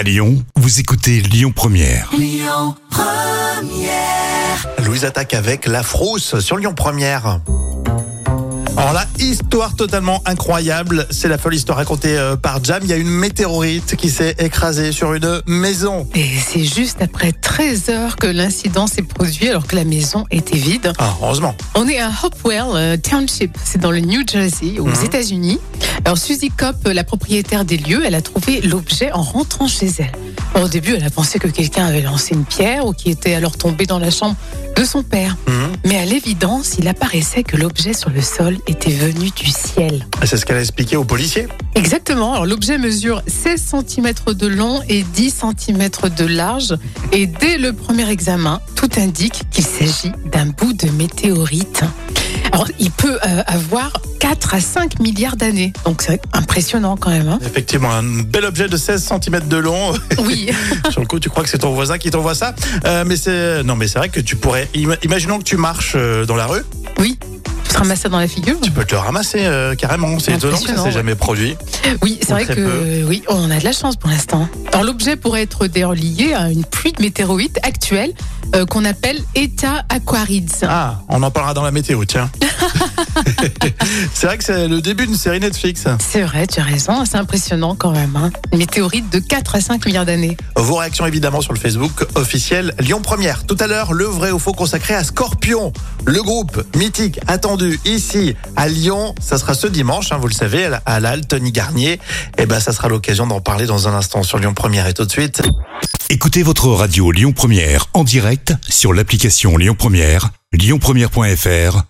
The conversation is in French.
À Lyon, vous écoutez Lyon Première. Louise attaque avec la frousse sur Lyon Première. Alors là, histoire totalement incroyable, c'est la folle histoire racontée euh, par Jam. Il y a une météorite qui s'est écrasée sur une maison. Et c'est juste après 13 heures que l'incident s'est produit alors que la maison était vide. Ah, heureusement. On est à Hopewell euh, Township, c'est dans le New Jersey, aux Mhm. États-Unis. Alors Suzy Kopp, la propriétaire des lieux, elle a trouvé l'objet en rentrant chez elle. Alors, au début, elle a pensé que quelqu'un avait lancé une pierre ou qui était alors tombé dans la chambre de son père. Mhm. Mais à l'évidence, il apparaissait que l'objet sur le sol était venu du ciel. C'est ce qu'elle a expliqué aux policiers. Exactement. Alors l'objet mesure 16 cm de long et 10 cm de large. Et dès le premier examen, tout indique qu'il s'agit d'un bout de météorite. Alors il peut euh, avoir 4 à 5 milliards d'années. Donc c'est impressionnant quand même. hein. Effectivement, un bel objet de 16 cm de long. oui. sur le coup, tu crois que c'est ton voisin qui t'envoie ça? Euh, mais c'est non, mais c'est vrai que tu pourrais. ima- Imaginons que tu marches euh, dans la rue, oui. Tu te ramasses ça dans la figure tu peux te le ramasser euh, carrément. C'est étonnant que ça s'est ouais. jamais produit. Oui, c'est vrai que peu. oui, on a de la chance pour l'instant. Alors l'objet pourrait être d'ailleurs lié à une pluie de météorites actuelle euh, qu'on appelle Eta Aquarids. Ah, on en parlera dans la météo, tiens. c'est vrai que c'est le début d'une série Netflix. C'est vrai, tu as raison, c'est impressionnant quand même. Hein. Une météorite de 4 à 5 milliards d'années. Vos réactions évidemment sur le Facebook officiel Lyon Première. Tout à l'heure, le vrai ou faux consacré à Scorpion, le groupe mythique attendu ici à Lyon. Ça sera ce dimanche, hein, vous le savez, à la- à l'Al Tony Garnier. Et ben, ça sera l'occasion d'en parler dans un instant sur Lyon Première. Et tout de suite, Écoutez votre radio Lyon Première en direct sur l'application Lyon Première, lyonpremière.fr